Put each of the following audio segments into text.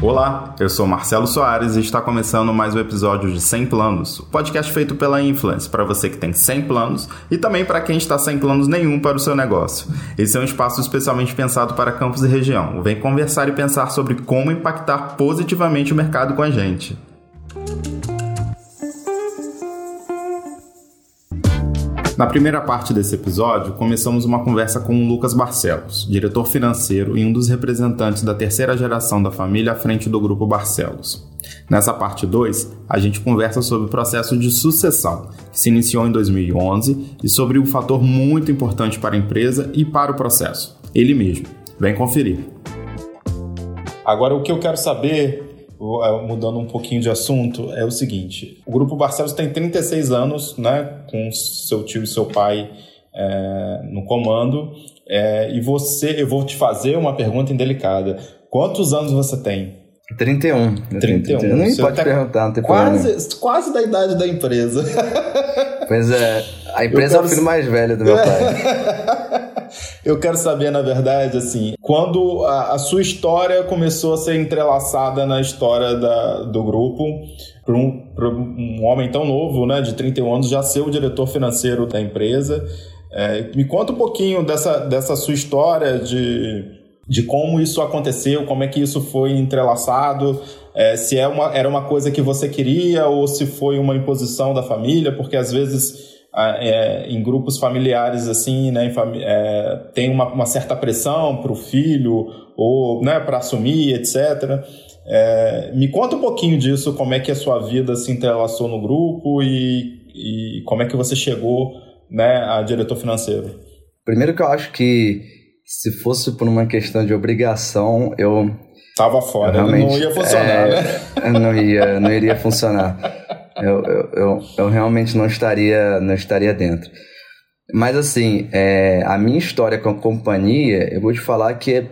Olá, eu sou Marcelo Soares e está começando mais um episódio de 100 Planos, o podcast feito pela Influence para você que tem 100 planos e também para quem está sem planos nenhum para o seu negócio. Esse é um espaço especialmente pensado para campos e região. Vem conversar e pensar sobre como impactar positivamente o mercado com a gente. Na primeira parte desse episódio, começamos uma conversa com o Lucas Barcelos, diretor financeiro e um dos representantes da terceira geração da família à frente do grupo Barcelos. Nessa parte 2, a gente conversa sobre o processo de sucessão, que se iniciou em 2011, e sobre um fator muito importante para a empresa e para o processo, ele mesmo. Vem conferir. Agora, o que eu quero saber mudando um pouquinho de assunto, é o seguinte: o Grupo Barcelos tem 36 anos, né, com seu tio e seu pai é, no comando, é, e você, eu vou te fazer uma pergunta indelicada. Quantos anos você tem? 31. 31. Nem você pode tá perguntar, não tem quase, problema. Quase da idade da empresa. Pois é, a empresa quero... é o filho mais velho do meu pai. Eu quero saber, na verdade, assim, quando a, a sua história começou a ser entrelaçada na história da, do grupo, para um, um, homem tão novo, né, de 31 anos, já ser o diretor financeiro da empresa. É, me conta um pouquinho dessa, dessa sua história de, de como isso aconteceu, como é que isso foi entrelaçado, é, se é uma, era uma coisa que você queria ou se foi uma imposição da família, porque às vezes é, em grupos familiares assim, né, é, tem uma, uma, certa pressão para o filho ou né, para assumir, etc. É, me conta um pouquinho disso, como é que a sua vida se entrelaçou no grupo e, e como é que você chegou né, a diretor financeiro. Primeiro que eu acho que se fosse por uma questão de obrigação, eu Tava fora, realmente, não ia funcionar, é, né? Não ia, não iria funcionar eu, eu, eu, eu, realmente não estaria, não estaria dentro. Mas assim, é, a minha história com a companhia, eu vou te falar que é,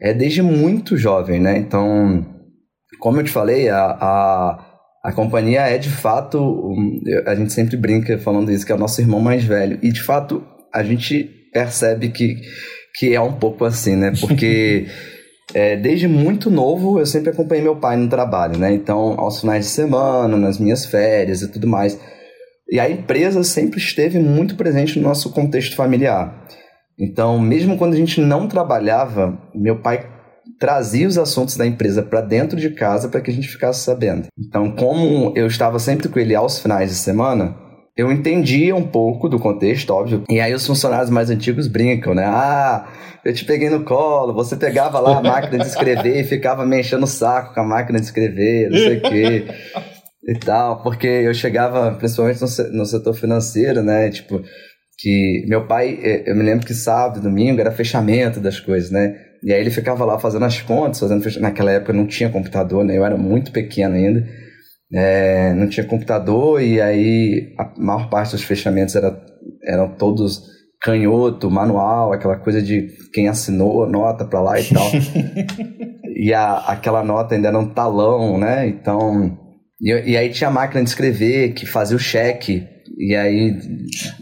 é desde muito jovem, né? Então, como eu te falei, a, a, a companhia é de fato, a gente sempre brinca falando isso, que é o nosso irmão mais velho. E de fato, a gente percebe que, que é um pouco assim, né? Porque É, desde muito novo, eu sempre acompanhei meu pai no trabalho, né? Então, aos finais de semana, nas minhas férias e tudo mais. E a empresa sempre esteve muito presente no nosso contexto familiar. Então, mesmo quando a gente não trabalhava, meu pai trazia os assuntos da empresa para dentro de casa para que a gente ficasse sabendo. Então, como eu estava sempre com ele aos finais de semana, eu entendia um pouco do contexto, óbvio. E aí os funcionários mais antigos brincam, né? Ah, eu te peguei no colo, você pegava lá a máquina de escrever e ficava me enchendo o saco com a máquina de escrever, não sei o quê. E tal, porque eu chegava, principalmente no, no setor financeiro, né? Tipo, que meu pai, eu me lembro que sábado e domingo era fechamento das coisas, né? E aí ele ficava lá fazendo as contas, fazendo fechamento. Naquela época não tinha computador, né? Eu era muito pequeno ainda é, não tinha computador e aí a maior parte dos fechamentos era, eram todos canhoto, manual, aquela coisa de quem assinou nota para lá e tal. e a, aquela nota ainda era um talão, né? Então. E, e, aí tinha a máquina de escrever que fazia o cheque. E aí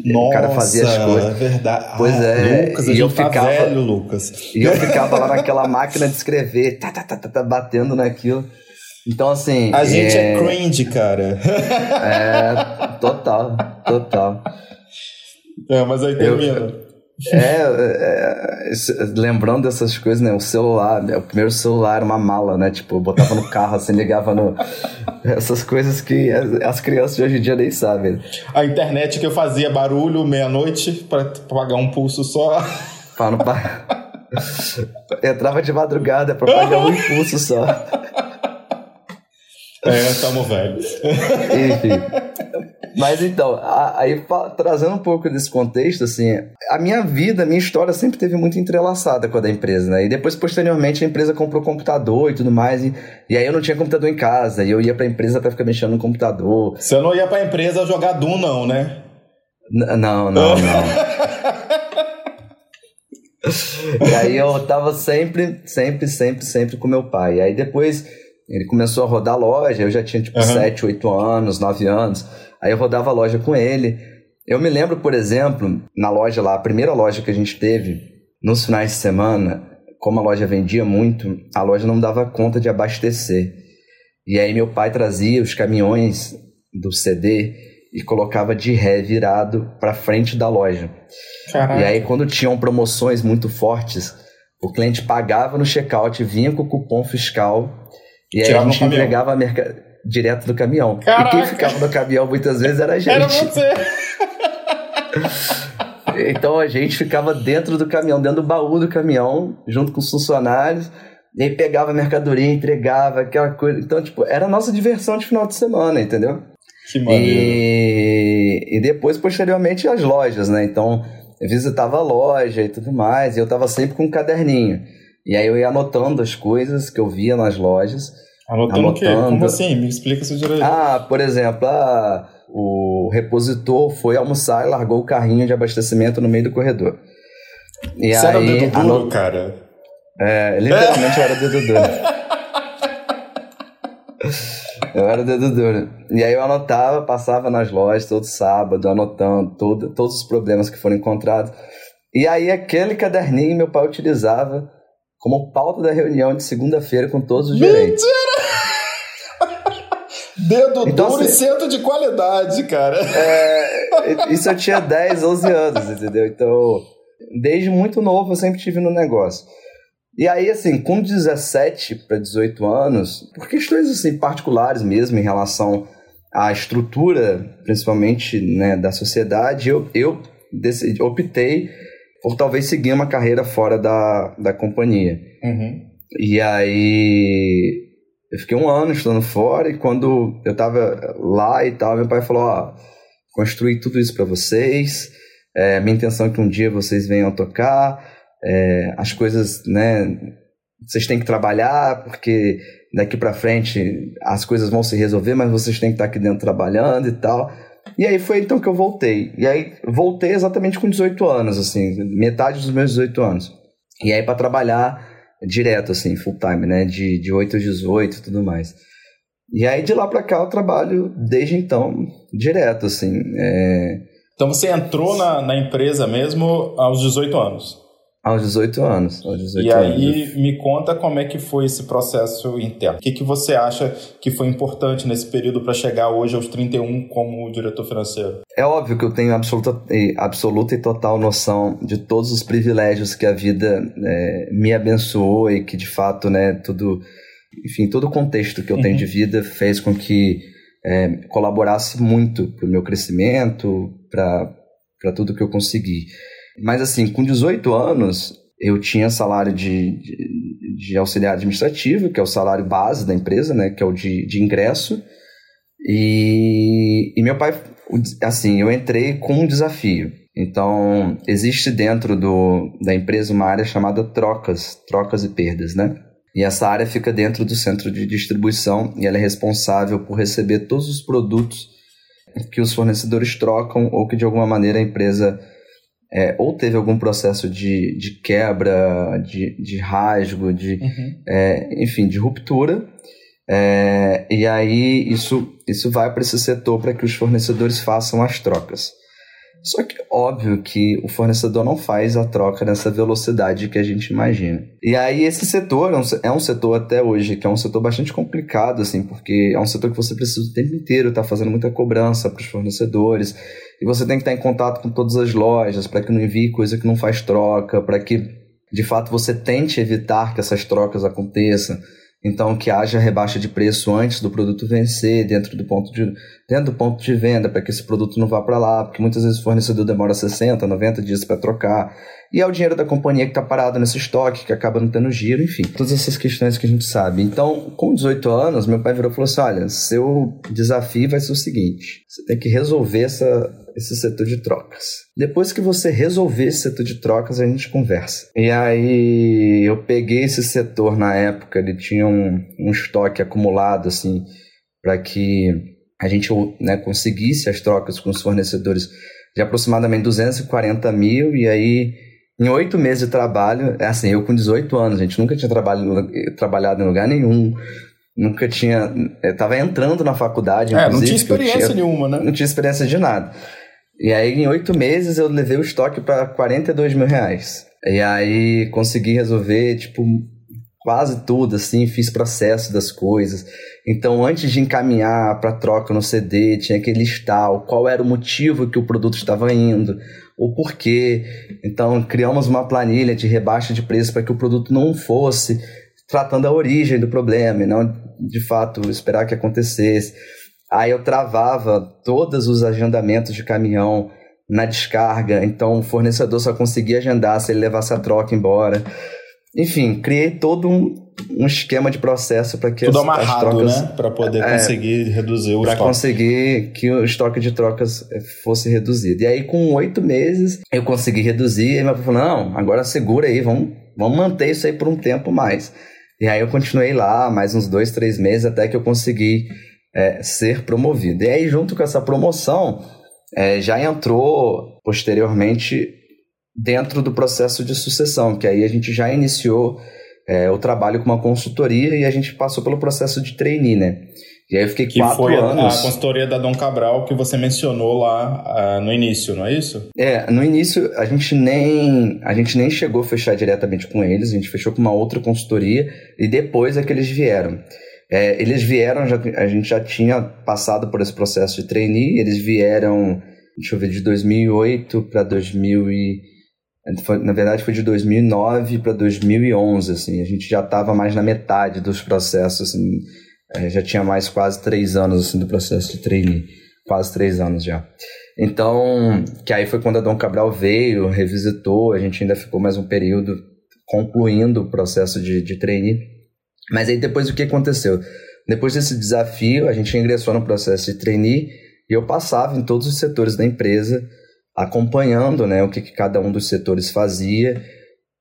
Nossa, o cara fazia as coisas. É verdade. Pois ah, é. Lucas, e eu tá ficava, velho, Lucas. E eu ficava lá naquela máquina de escrever, tá, tá, tá, tá, tá batendo naquilo. Então, assim. A gente é, é cringe, cara. É, total, total. É, mas aí termina. É, é, é, lembrando dessas coisas, né? O celular, né? o primeiro celular era uma mala, né? Tipo, eu botava no carro, assim, ligava no. Essas coisas que as crianças de hoje em dia nem sabem. A internet que eu fazia barulho meia-noite para pagar um pulso só. Para não pagar. Entrava de madrugada para pagar um impulso só. É, tamo velho. Enfim. Mas então, aí trazendo um pouco desse contexto, assim, a minha vida, a minha história sempre teve muito entrelaçada com a da empresa, né? E depois, posteriormente, a empresa comprou computador e tudo mais, e, e aí eu não tinha computador em casa, e eu ia pra empresa para ficar mexendo no computador. Você não ia pra empresa jogar Doom, não, né? N não, não, não. e aí eu tava sempre, sempre, sempre, sempre com meu pai. E aí depois ele começou a rodar a loja, eu já tinha tipo uhum. 7, 8 anos, 9 anos. Aí eu rodava a loja com ele. Eu me lembro, por exemplo, na loja lá, a primeira loja que a gente teve, nos finais de semana, como a loja vendia muito, a loja não dava conta de abastecer. E aí meu pai trazia os caminhões do CD e colocava de ré virado para frente da loja. Caraca. E aí quando tinham promoções muito fortes, o cliente pagava no checkout, vinha com o cupom fiscal e aí a gente entregava a mercadoria direto do caminhão. Caraca. E quem ficava no caminhão muitas vezes era a gente. Era você. então a gente ficava dentro do caminhão, dentro do baú do caminhão, junto com os funcionários. E aí pegava a mercadoria, entregava, aquela coisa. Então, tipo, era a nossa diversão de final de semana, entendeu? Que maneiro. E, e depois, posteriormente, as lojas, né? Então, eu visitava a loja e tudo mais, e eu tava sempre com um caderninho. E aí eu ia anotando as coisas que eu via nas lojas. Anotando, anotando. o quê? Como assim? Me explica isso direito. Ah, por exemplo, ah, o repositor foi almoçar e largou o carrinho de abastecimento no meio do corredor. E Você aí, era dedo duro, anot... cara? É, literalmente eu era dedo duro. eu era dedo duro. E aí eu anotava, passava nas lojas todo sábado, anotando todo, todos os problemas que foram encontrados. E aí aquele caderninho meu pai utilizava como pauta da reunião de segunda-feira com todos os gerentes. Mentira! Dedo então, duro assim, e centro de qualidade, cara. É, isso eu tinha 10, 11 anos, entendeu? Então, desde muito novo eu sempre tive no negócio. E aí, assim, com 17 para 18 anos, por questões assim, particulares mesmo em relação à estrutura, principalmente né, da sociedade, eu, eu decidi, optei por talvez seguir uma carreira fora da, da companhia. Uhum. E aí eu fiquei um ano estudando fora e quando eu tava lá e tal, meu pai falou, ó, construí tudo isso para vocês, é, minha intenção é que um dia vocês venham tocar, é, as coisas, né, vocês têm que trabalhar, porque daqui para frente as coisas vão se resolver, mas vocês têm que estar aqui dentro trabalhando e tal. E aí foi então que eu voltei. E aí voltei exatamente com 18 anos, assim, metade dos meus 18 anos. E aí para trabalhar direto, assim, full time, né, de, de 8 a 18 e tudo mais. E aí de lá para cá eu trabalho desde então direto, assim. É... Então você entrou na, na empresa mesmo aos 18 anos? Aos 18 anos. Aos 18 e aí anos. me conta como é que foi esse processo interno. O que, que você acha que foi importante nesse período para chegar hoje aos 31 como diretor financeiro? É óbvio que eu tenho absoluta, absoluta e total noção de todos os privilégios que a vida é, me abençoou e que de fato, né, tudo, enfim, todo o contexto que eu uhum. tenho de vida fez com que é, colaborasse muito para o meu crescimento, para tudo que eu consegui. Mas assim, com 18 anos, eu tinha salário de, de, de, auxiliar administrativo, que é o salário base da empresa, né, que é o de, de ingresso. E, e meu pai, assim, eu entrei com um desafio. Então, existe dentro do, da empresa uma área chamada trocas, trocas e perdas, né? E essa área fica dentro do centro de distribuição e ela é responsável por receber todos os produtos que os fornecedores trocam ou que de alguma maneira a empresa é, ou teve algum processo de, de quebra, de, de rasgo, de, uhum. é, enfim, de ruptura. É, e aí isso, isso vai para esse setor para que os fornecedores façam as trocas. Só que óbvio que o fornecedor não faz a troca nessa velocidade que a gente imagina. E aí esse setor é um, é um setor até hoje que é um setor bastante complicado, assim, porque é um setor que você precisa o tempo inteiro estar tá fazendo muita cobrança para os fornecedores. E você tem que estar em contato com todas as lojas para que não envie coisa que não faz troca, para que de fato você tente evitar que essas trocas aconteçam. Então, que haja rebaixa de preço antes do produto vencer, dentro do ponto de, dentro do ponto de venda, para que esse produto não vá para lá, porque muitas vezes o fornecedor demora 60, 90 dias para trocar. E é o dinheiro da companhia que está parado nesse estoque, que acaba não tendo giro, enfim. Todas essas questões que a gente sabe. Então, com 18 anos, meu pai virou e falou assim: olha, seu desafio vai ser o seguinte: você tem que resolver essa, esse setor de trocas. Depois que você resolver esse setor de trocas, a gente conversa. E aí eu peguei esse setor na época, ele tinha um, um estoque acumulado, assim, para que a gente né, conseguisse as trocas com os fornecedores de aproximadamente 240 mil, e aí em oito meses de trabalho, é assim, eu com 18 anos, a gente nunca tinha trabalhado, trabalhado em lugar nenhum, nunca tinha. Estava entrando na faculdade. É, não tinha experiência tinha, nenhuma, né? Não tinha experiência de nada. E aí, em oito meses, eu levei o estoque para 42 mil reais. E aí consegui resolver, tipo, quase tudo, assim, fiz processo das coisas. Então, antes de encaminhar para troca no CD, tinha que listar qual era o motivo que o produto estava indo, o porquê. Então, criamos uma planilha de rebaixa de preço para que o produto não fosse tratando a origem do problema e não, de fato, esperar que acontecesse. Aí eu travava todos os agendamentos de caminhão na descarga, então o fornecedor só conseguia agendar se ele levasse a troca embora. Enfim, criei todo um, um esquema de processo para que Tudo as, amarrado, as trocas, né? Para poder é, conseguir reduzir o Para conseguir que o estoque de trocas eh, fosse reduzido. E aí, com oito meses, eu consegui reduzir. E meu pai falou: não, agora segura aí, vamos, vamos manter isso aí por um tempo mais. E aí eu continuei lá mais uns dois, três meses até que eu consegui é, ser promovido. E aí, junto com essa promoção, é, já entrou posteriormente dentro do processo de sucessão, que aí a gente já iniciou é, o trabalho com uma consultoria e a gente passou pelo processo de trainee, né? E aí eu fiquei que quatro foi anos. a consultoria da Dom Cabral que você mencionou lá uh, no início, não é isso? É, no início a gente nem a gente nem chegou a fechar diretamente com eles, a gente fechou com uma outra consultoria e depois é que eles vieram. É, eles vieram, já, a gente já tinha passado por esse processo de trainee, eles vieram, deixa eu ver, de 2008 para 2000 e na verdade, foi de 2009 para 2011, assim. A gente já estava mais na metade dos processos, assim. É, já tinha mais quase três anos, assim, do processo de trainee. Quase três anos já. Então, que aí foi quando a Dom Cabral veio, revisitou, a gente ainda ficou mais um período concluindo o processo de, de trainee. Mas aí depois o que aconteceu? Depois desse desafio, a gente ingressou no processo de trainee e eu passava em todos os setores da empresa, acompanhando né, o que, que cada um dos setores fazia,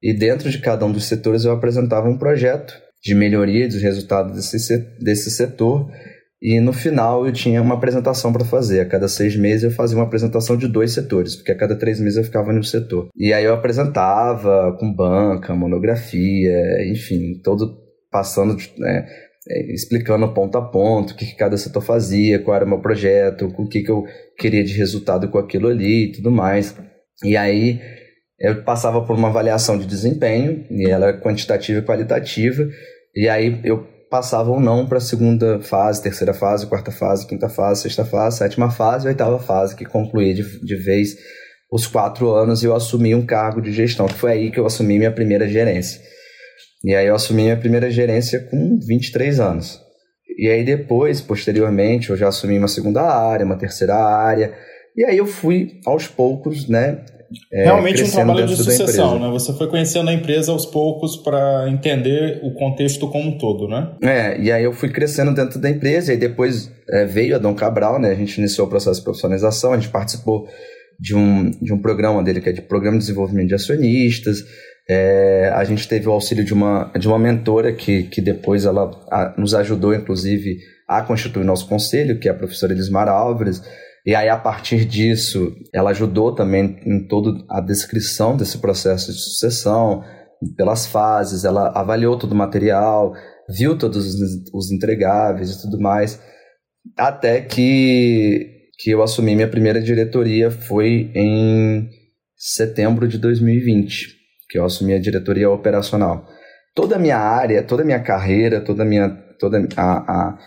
e dentro de cada um dos setores eu apresentava um projeto de melhoria dos resultados desse, desse setor, e no final eu tinha uma apresentação para fazer. A cada seis meses eu fazia uma apresentação de dois setores, porque a cada três meses eu ficava no setor. E aí eu apresentava com banca, monografia, enfim, todo passando né, explicando ponto a ponto o que, que, cada setor fazia, qual era o meu projeto, o que, que eu queria de resultado com aquilo ali e tudo mais. E aí eu passava por uma avaliação de desempenho, e ela é quantitativa e qualitativa, e aí eu passava ou não para a segunda fase, terceira fase, quarta fase, quinta fase, sexta fase, sétima fase e oitava fase, que concluía de, de vez os quatro anos e eu assumi um cargo de gestão, que foi aí que eu assumi minha primeira gerência. E aí eu assumi minha primeira gerência com 23 anos. E aí depois, posteriormente, eu já assumi uma segunda área, uma terceira área. E aí eu fui aos poucos, né? É, Realmente um trabalho de sucessão, né? Você foi conhecendo a empresa aos poucos para entender o contexto como um todo, né? É, e aí eu fui crescendo dentro da empresa, e depois é, veio a Dom Cabral, né? A gente iniciou o processo de profissionalização, a gente participou de um, de um programa dele que é de Programa de Desenvolvimento de Acionistas, é, a gente teve o auxílio de uma, de uma mentora que, que depois ela a, nos ajudou, inclusive, a constituir nosso conselho, que é a professora Elismara Álvares. E aí, a partir disso, ela ajudou também em toda a descrição desse processo de sucessão, pelas fases, ela avaliou todo o material, viu todos os, os entregáveis e tudo mais, até que, que eu assumi minha primeira diretoria foi em setembro de 2020 que eu assumi a diretoria operacional. Toda a minha área, toda a minha carreira, toda a minha, toda a, a,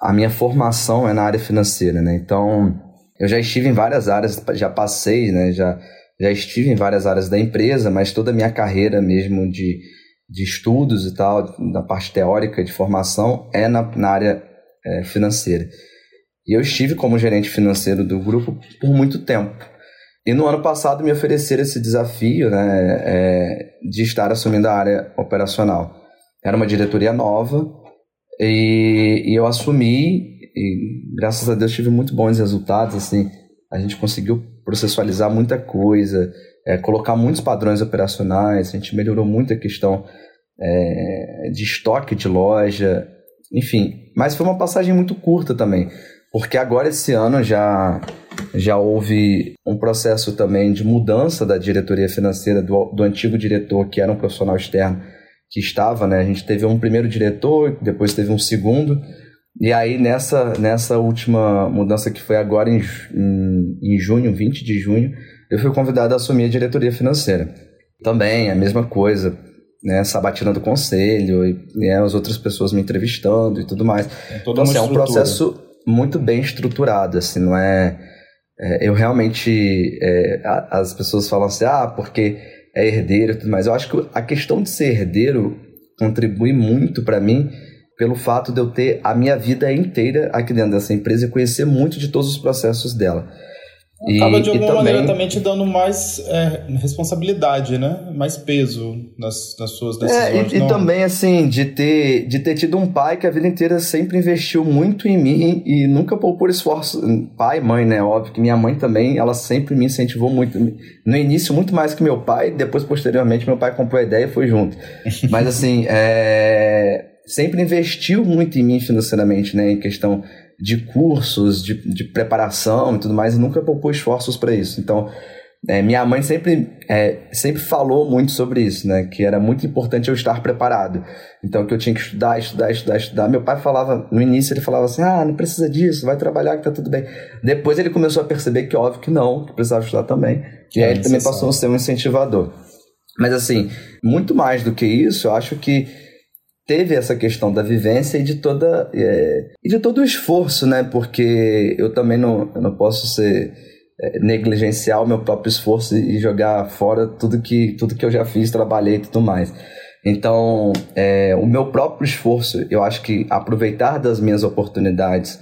a minha formação é na área financeira, né? Então, eu já estive em várias áreas, já passei, né? Já, já estive em várias áreas da empresa, mas toda a minha carreira mesmo de, de estudos e tal, da parte teórica de formação, é na, na área é, financeira. E eu estive como gerente financeiro do grupo por muito tempo. E no ano passado me ofereceram esse desafio né, é, de estar assumindo a área operacional. Era uma diretoria nova e, e, eu assumi e graças a Deus tive muito bons resultados. Assim, a gente conseguiu processualizar muita coisa, é, colocar muitos padrões operacionais, a gente melhorou muito a questão é, de estoque de loja, enfim. Mas foi uma passagem muito curta também, porque agora esse ano já já houve um processo também de mudança da diretoria financeira do, do antigo diretor, que era um profissional externo que estava, né? A gente teve um primeiro diretor, depois teve um segundo, e aí nessa, nessa última mudança que foi agora em, em, em junho, 20 de junho, eu fui convidado a assumir a diretoria financeira. também a mesma coisa. Né, sabatina do conselho e né, as outras pessoas me entrevistando e tudo mais. Então, assim, é um processo muito bem estruturado, assim, não é... é eu realmente... É, as pessoas falam assim, ah, porque é herdeiro e tudo mais. Eu acho que a questão de ser herdeiro contribui muito para mim pelo fato de eu ter a minha vida inteira aqui dentro dessa empresa e conhecer muito de todos os processos dela. Acaba de alguma também... maneira também te dando mais é, responsabilidade, né? Mais peso nas, nas suas decisões. É, e, e, também, assim, de ter, de ter tido um pai que a vida inteira sempre investiu muito em mim e nunca poupou esforço. Pai e mãe, né? Óbvio que minha mãe também, ela sempre me incentivou muito. No início, muito mais que meu pai, depois, posteriormente, meu pai comprou a ideia e foi junto. Mas, assim, é... sempre investiu muito em mim financeiramente, né? Em questão de cursos, de, de preparação e tudo mais, e nunca poupou esforços para isso. Então, é, minha mãe sempre, é, sempre falou muito sobre isso, né? Que era muito importante eu estar preparado. Então, que eu tinha que estudar, estudar, estudar, estudar. Meu pai falava, no início ele falava assim, ah, não precisa disso, vai trabalhar que tá tudo bem. Depois ele começou a perceber que óbvio que não, que precisava estudar também. E é aí ele também passou a ser um incentivador. Mas assim, muito mais do que isso, eu acho que teve essa questão da vivência e de toda é, e de todo o esforço, né? Porque eu também não, eu não posso ser é, negligenciar o meu próprio esforço e jogar fora tudo que tudo que eu já fiz, trabalhei e tudo mais. Então, é, o meu próprio esforço, eu acho que aproveitar das minhas oportunidades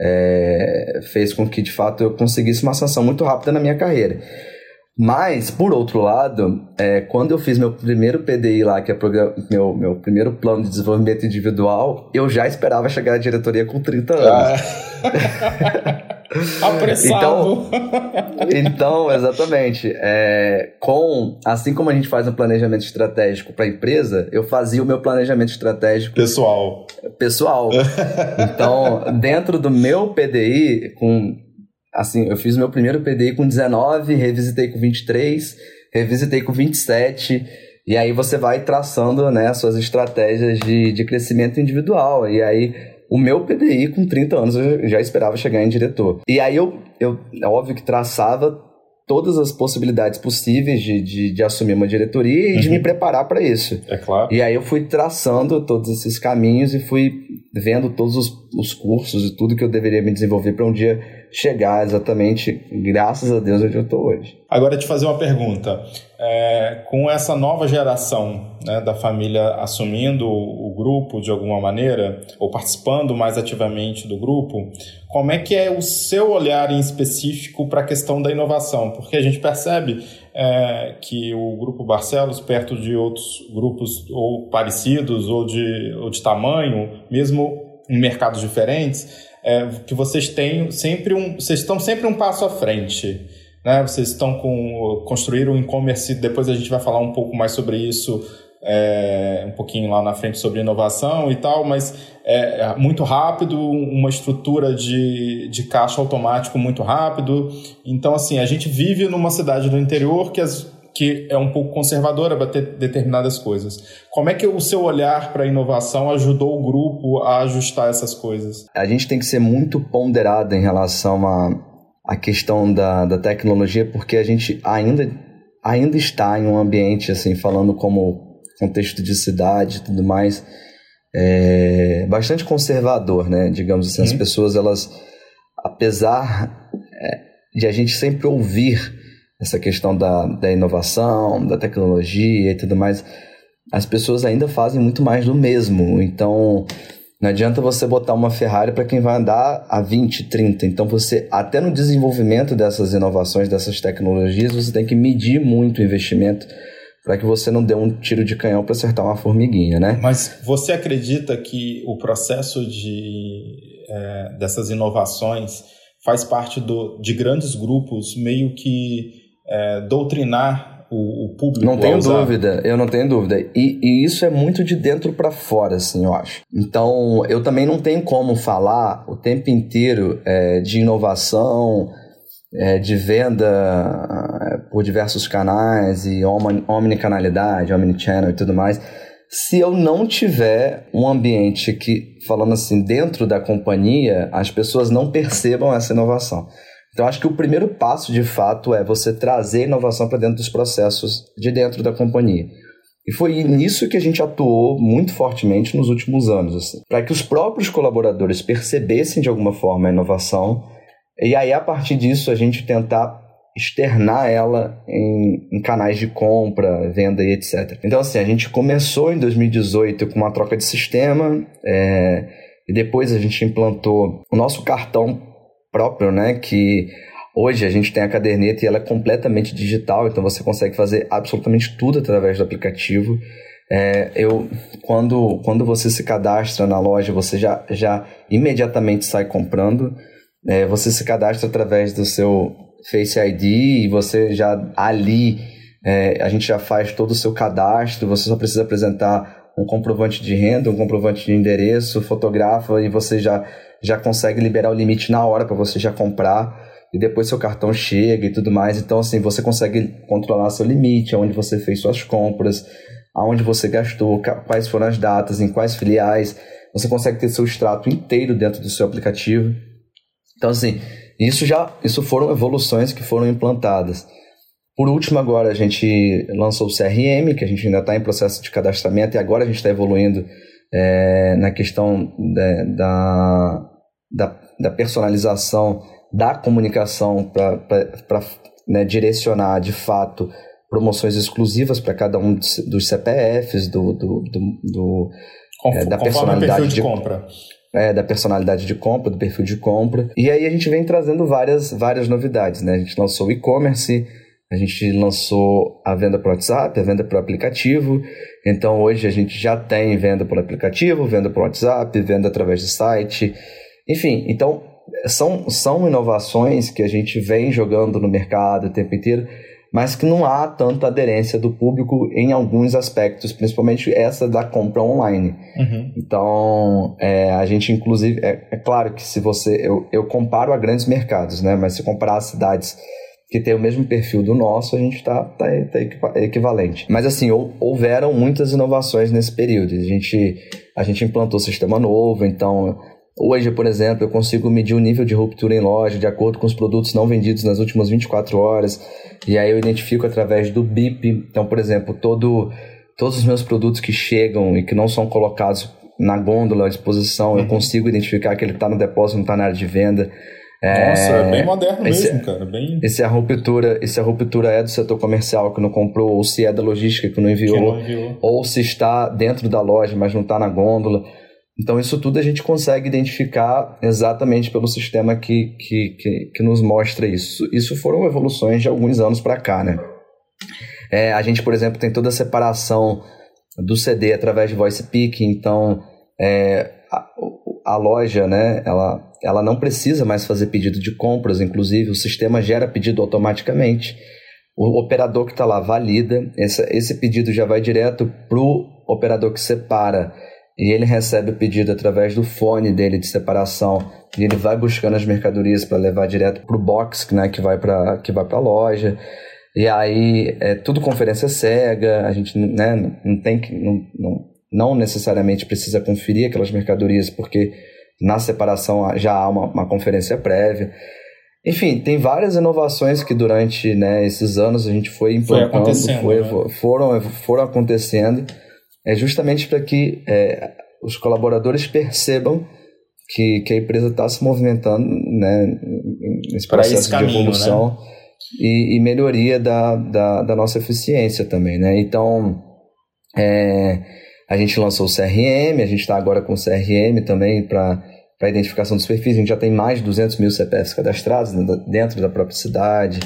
é, fez com que de fato eu conseguisse uma ascensão muito rápida na minha carreira. Mas, por outro lado, é, quando eu fiz meu primeiro PDI lá, que é meu, meu primeiro plano de desenvolvimento individual, eu já esperava chegar à diretoria com 30 anos. Ah. Apressado. então, então, exatamente. É, com, assim como a gente faz um planejamento estratégico para a empresa, eu fazia o meu planejamento estratégico pessoal. Pessoal. então, dentro do meu PDI, com assim, eu fiz meu primeiro PDI com 19, revisitei com 23, revisitei com 27, e aí você vai traçando, né, suas estratégias de, de crescimento individual, e aí o meu PDI com 30 anos eu já esperava chegar em diretor. E aí eu, eu é óbvio que traçava todas as possibilidades possíveis de, de, de assumir uma diretoria e uhum. de me preparar para isso. É claro. E aí eu fui traçando todos esses caminhos e fui vendo todos os, os cursos e tudo que eu deveria me desenvolver para um dia chegar exatamente, graças a Deus, onde eu estou hoje. Agora, te fazer uma pergunta. É, com essa nova geração né, da família assumindo o grupo de alguma maneira, ou participando mais ativamente do grupo, como é que é o seu olhar em específico para a questão da inovação? Porque a gente percebe é, que o Grupo Barcelos, perto de outros grupos ou parecidos ou de, ou de tamanho, mesmo em mercados diferentes, é, que vocês têm sempre um, vocês estão sempre um passo à frente. Né? Vocês estão com construir um e-commerce, depois a gente vai falar um pouco mais sobre isso é, um pouquinho lá na frente sobre inovação e tal, mas é, é muito rápido, uma estrutura de, de caixa automático muito rápido. Então, assim, a gente vive numa cidade do interior que, as, que é um pouco conservadora para ter determinadas coisas. Como é que o seu olhar para a inovação ajudou o grupo a ajustar essas coisas? A gente tem que ser muito ponderado em relação a a questão da, da tecnologia, porque a gente ainda, ainda está em um ambiente, assim, falando como contexto de cidade e tudo mais, é, bastante conservador, né? Digamos assim, as uhum. pessoas, elas, apesar é, de a gente sempre ouvir essa questão da, da inovação, da tecnologia e tudo mais, as pessoas ainda fazem muito mais do mesmo. Então, não adianta você botar uma Ferrari para quem vai andar a 20, 30. Então você, até no desenvolvimento dessas inovações, dessas tecnologias, você tem que medir muito o investimento para que você não dê um tiro de canhão para acertar uma formiguinha, né? Mas você acredita que o processo de, é, dessas inovações faz parte do, de grandes grupos meio que é, doutrinar o, o público. Não tenho dúvida, eu não tenho dúvida. E, e isso é muito de dentro para fora, assim, eu acho. Então, eu também não tenho como falar o tempo inteiro é, de inovação, é, de venda é, por diversos canais e omnicanalidade, omnichannel e tudo mais, se eu não tiver um ambiente que, falando assim, dentro da companhia, as pessoas não percebam essa inovação. Então, acho que o primeiro passo, de fato, é você trazer inovação para dentro dos processos de dentro da companhia. E foi nisso que a gente atuou muito fortemente nos últimos anos, assim, para que os próprios colaboradores percebessem de alguma forma a inovação e aí a partir disso a gente tentar externar ela em, em, canais de compra, venda e etc. Então assim, a gente começou em 2018 com uma troca de sistema é, e depois a gente implantou o nosso cartão próprio, né, que Hoje a gente tem a caderneta e ela é completamente digital, então você consegue fazer absolutamente tudo através do aplicativo. É, eu, quando, quando você se cadastra na loja, você já, já imediatamente sai comprando. É, você se cadastra através do seu Face ID e você já ali é, a gente já faz todo o seu cadastro. Você só precisa apresentar um comprovante de renda, um comprovante de endereço, fotografa e você já, já consegue liberar o limite na hora para você já comprar e depois seu cartão chega e tudo mais. Então, assim, você consegue controlar seu limite, aonde você fez suas compras, aonde você gastou, quais foram as datas, em quais filiais. Você consegue ter seu extrato inteiro dentro do seu aplicativo. Então, assim, isso já isso foram evoluções que foram implantadas. Por último, agora a gente lançou o CRM, que a gente ainda está em processo de cadastramento, e agora a gente está evoluindo é, na questão da, da, da personalização da comunicação para né, direcionar de fato promoções exclusivas para cada um dos CPFs, do, do, do, do é, da personalidade de, de compra. É, da personalidade de compra, do perfil de compra. E aí a gente vem trazendo várias, várias novidades, né? A gente lançou o e-commerce, a gente lançou a venda por WhatsApp, a venda por aplicativo. Então hoje a gente já tem venda por aplicativo, venda por WhatsApp, venda através do site. Enfim, então são, são inovações que a gente vem jogando no mercado o tempo inteiro, mas que não há tanta aderência do público em alguns aspectos, principalmente essa da compra online. Uhum. Então, é, a gente inclusive, é, é, claro que se você, eu, eu comparo a grandes mercados, né, mas se comparar as cidades que tem o mesmo perfil do nosso, a gente está tá, tá equivalente. Mas assim, houveram muitas inovações nesse período. A gente, a gente implantou sistema novo, então Hoje, por exemplo, eu consigo medir o nível de ruptura em loja de acordo com os produtos não vendidos nas últimas 24 horas. E aí eu identifico através do BIP. Então, por exemplo, todo, todos os meus produtos que chegam e que não são colocados na gôndola à disposição, uhum. eu consigo identificar que ele está no depósito, não está na área de venda. Nossa, é, é bem moderno esse, mesmo, cara. Bem... Esse a ruptura, esse a ruptura é do setor comercial que não comprou, ou se é da logística que não enviou, que não enviou. ou se está dentro da loja, mas não está na gôndola. Então, isso tudo a gente consegue identificar exatamente pelo sistema que, que, que, que nos mostra isso. Isso foram evoluções de alguns anos para cá, né? É, a gente, por exemplo, tem toda a separação do CD através de voice pick, então é, a, a, loja, né, ela, ela não precisa mais fazer pedido de compras, inclusive o sistema gera pedido automaticamente. O operador que está lá valida, esse, esse pedido já vai direto para o operador que separa. E ele recebe o pedido através do fone dele de separação. E ele vai buscando as mercadorias para levar direto para o box né, que vai para a loja. E aí é tudo conferência cega a gente né, não tem que não, não, não necessariamente precisa conferir aquelas mercadorias porque na separação já há uma, uma conferência prévia enfim, tem várias inovações que durante né, esses anos a gente foi implantando, foi foi, né? foram, foram acontecendo é justamente para que é, os colaboradores percebam que, que a empresa está se movimentando né, nesse processo caminho, de evolução né? e, e, melhoria da, da, da, nossa eficiência também. Né? Então, é, a gente lançou o CRM, a gente está agora com o CRM também para para identificação dos perfis, a gente já tem mais de 200 mil CPFs cadastrados dentro da própria cidade.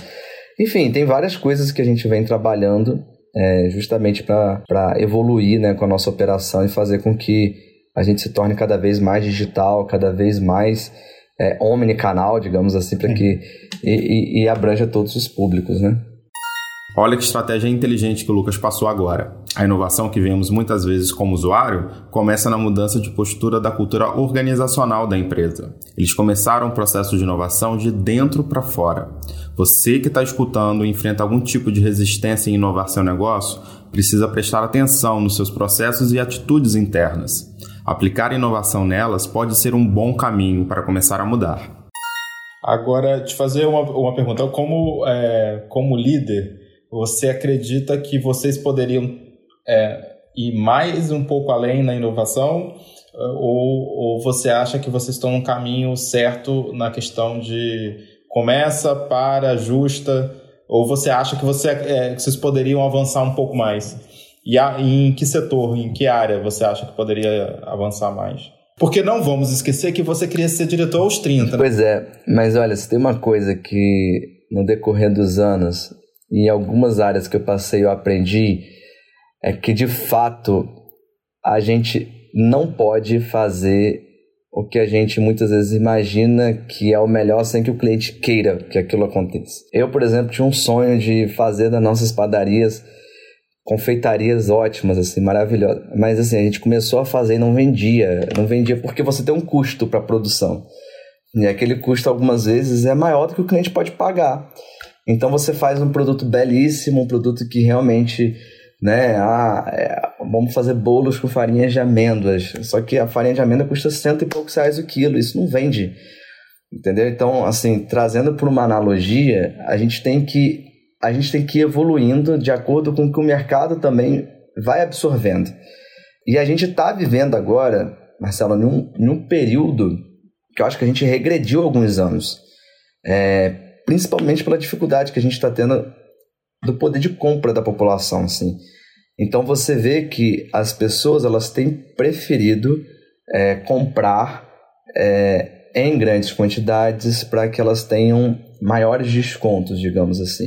Enfim, tem várias coisas que a gente vem trabalhando é, justamente para evoluir né, com a nossa operação e fazer com que a gente se torne cada vez mais digital, cada vez mais é, omnicanal, digamos assim, para que e, e, e abranja todos os públicos, né? Olha que estratégia inteligente que o Lucas passou agora. A inovação que vemos muitas vezes como usuário começa na mudança de postura da cultura organizacional da empresa. Eles começaram o processo de inovação de dentro para fora. Você que está escutando e enfrenta algum tipo de resistência em inovar seu negócio, precisa prestar atenção nos seus processos e atitudes internas. Aplicar inovação nelas pode ser um bom caminho para começar a mudar. Agora, te fazer uma, uma pergunta. Como, é, como líder, você acredita que vocês poderiam é, ir mais um pouco além na inovação? Ou, ou você acha que vocês estão no caminho certo na questão de começa, para, ajusta? Ou você acha que, você, é, que vocês poderiam avançar um pouco mais? E a, em que setor, em que área você acha que poderia avançar mais? Porque não vamos esquecer que você queria ser diretor aos 30. Né? Pois é, mas olha, se tem uma coisa que no decorrer dos anos, em algumas áreas que eu passei eu aprendi, é que de fato a gente não pode fazer o que a gente muitas vezes imagina que é o melhor sem que o cliente queira que aquilo aconteça. Eu, por exemplo, tinha um sonho de fazer das nossas padarias confeitarias ótimas, assim, maravilhosas. Mas assim, a gente começou a fazer e não vendia. Não vendia porque você tem um custo para produção. E aquele custo, algumas vezes, é maior do que o cliente pode pagar. Então você faz um produto belíssimo, um produto que realmente, né, ah, é, vamos fazer bolos com farinha de amêndoas. Só que a farinha de amêndoa custa cento e poucos reais o quilo, isso não vende. Entendeu? Então, assim, trazendo por uma analogia, a gente tem que a gente tem que ir evoluindo de acordo com o que o mercado também vai absorvendo. E a gente está vivendo agora, Marcelo, num, num período que eu acho que a gente regrediu alguns anos. É, principalmente pela dificuldade que a gente está tendo do poder de compra da população. Assim. Então você vê que as pessoas elas têm preferido é, comprar é, em grandes quantidades para que elas tenham maiores descontos, digamos assim.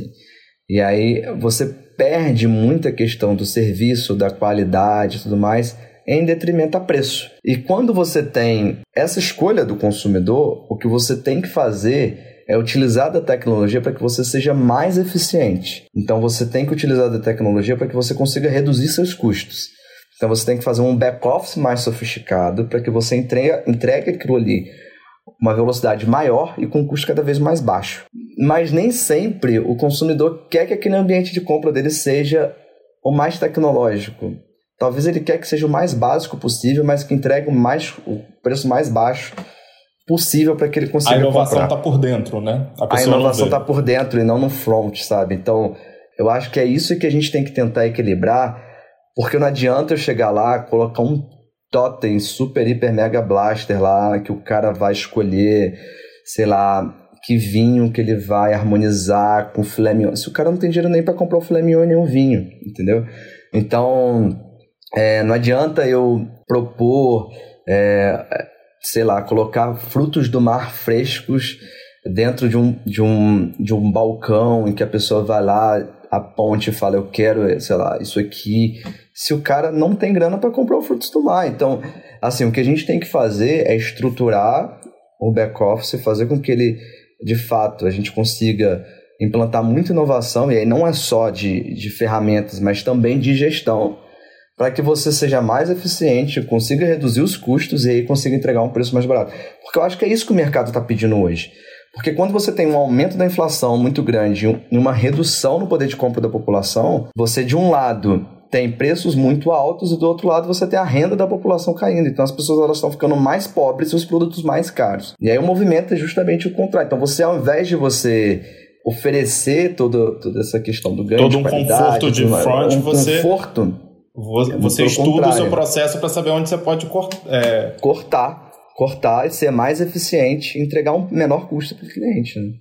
E aí você perde muita questão do serviço, da qualidade e tudo mais, em detrimento a preço. E quando você tem essa escolha do consumidor, o que você tem que fazer é utilizar da tecnologia para que você seja mais eficiente. Então você tem que utilizar da tecnologia para que você consiga reduzir seus custos. Então você tem que fazer um back-office mais sofisticado para que você entregue, entregue aquilo ali uma velocidade maior e com um custo cada vez mais baixo. Mas nem sempre o consumidor quer que aquele ambiente de compra dele seja o mais tecnológico. Talvez ele quer que seja o mais básico possível, mas que entregue o, mais, o preço mais baixo possível para que ele consiga A inovação está por dentro, né? A, a inovação está por dentro e não no front, sabe? Então, eu acho que é isso que a gente tem que tentar equilibrar, porque não adianta eu chegar lá, colocar um totem super, hiper, mega blaster lá, que o cara vai escolher, sei lá, que vinho que ele vai harmonizar com filé mignon. Se o cara não tem dinheiro nem para comprar o filé mignon nem um vinho, entendeu? Então, é, não adianta eu propor, é, sei lá, colocar frutos do mar frescos dentro de um, de um, de um balcão em que a pessoa vai lá, a ponte e fala, eu quero, sei lá, isso aqui se o cara não tem grana para comprar frutos do mar. Então, assim, o que a gente tem que fazer é estruturar o back-office, fazer com que ele, de fato, a gente consiga implantar muita inovação, e aí não é só de, de ferramentas, mas também de gestão, para que você seja mais eficiente, consiga reduzir os custos e aí consiga entregar um preço mais barato. Porque eu acho que é isso que o mercado está pedindo hoje. Porque quando você tem um aumento da inflação muito grande e uma redução no poder de compra da população, você, de um lado, tem preços muito altos e do outro lado você tem a renda da população caindo. Então as pessoas elas estão ficando mais pobres e os produtos mais caros. E aí o movimento é justamente o contrário. Então você ao invés de você oferecer todo, toda essa questão do ganho todo um conforto de front, um você conforto, você, você estuda contrário. o seu processo para saber onde você pode cort, é... cortar, cortar e ser mais eficiente, entregar um menor custo para o cliente. Né?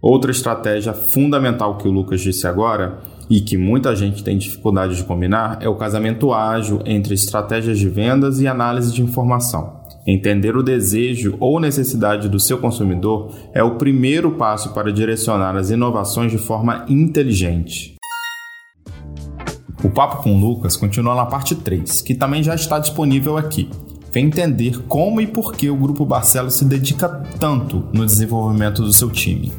Outra estratégia fundamental que o Lucas disse agora e que muita gente tem dificuldade de combinar é o casamento ágil entre estratégias de vendas e análise de informação. Entender o desejo ou necessidade do seu consumidor é o primeiro passo para direcionar as inovações de forma inteligente. O papo com o Lucas continua na parte 3, que também já está disponível aqui. Vem entender como e por que o Grupo Barcelos se dedica tanto no desenvolvimento do seu time.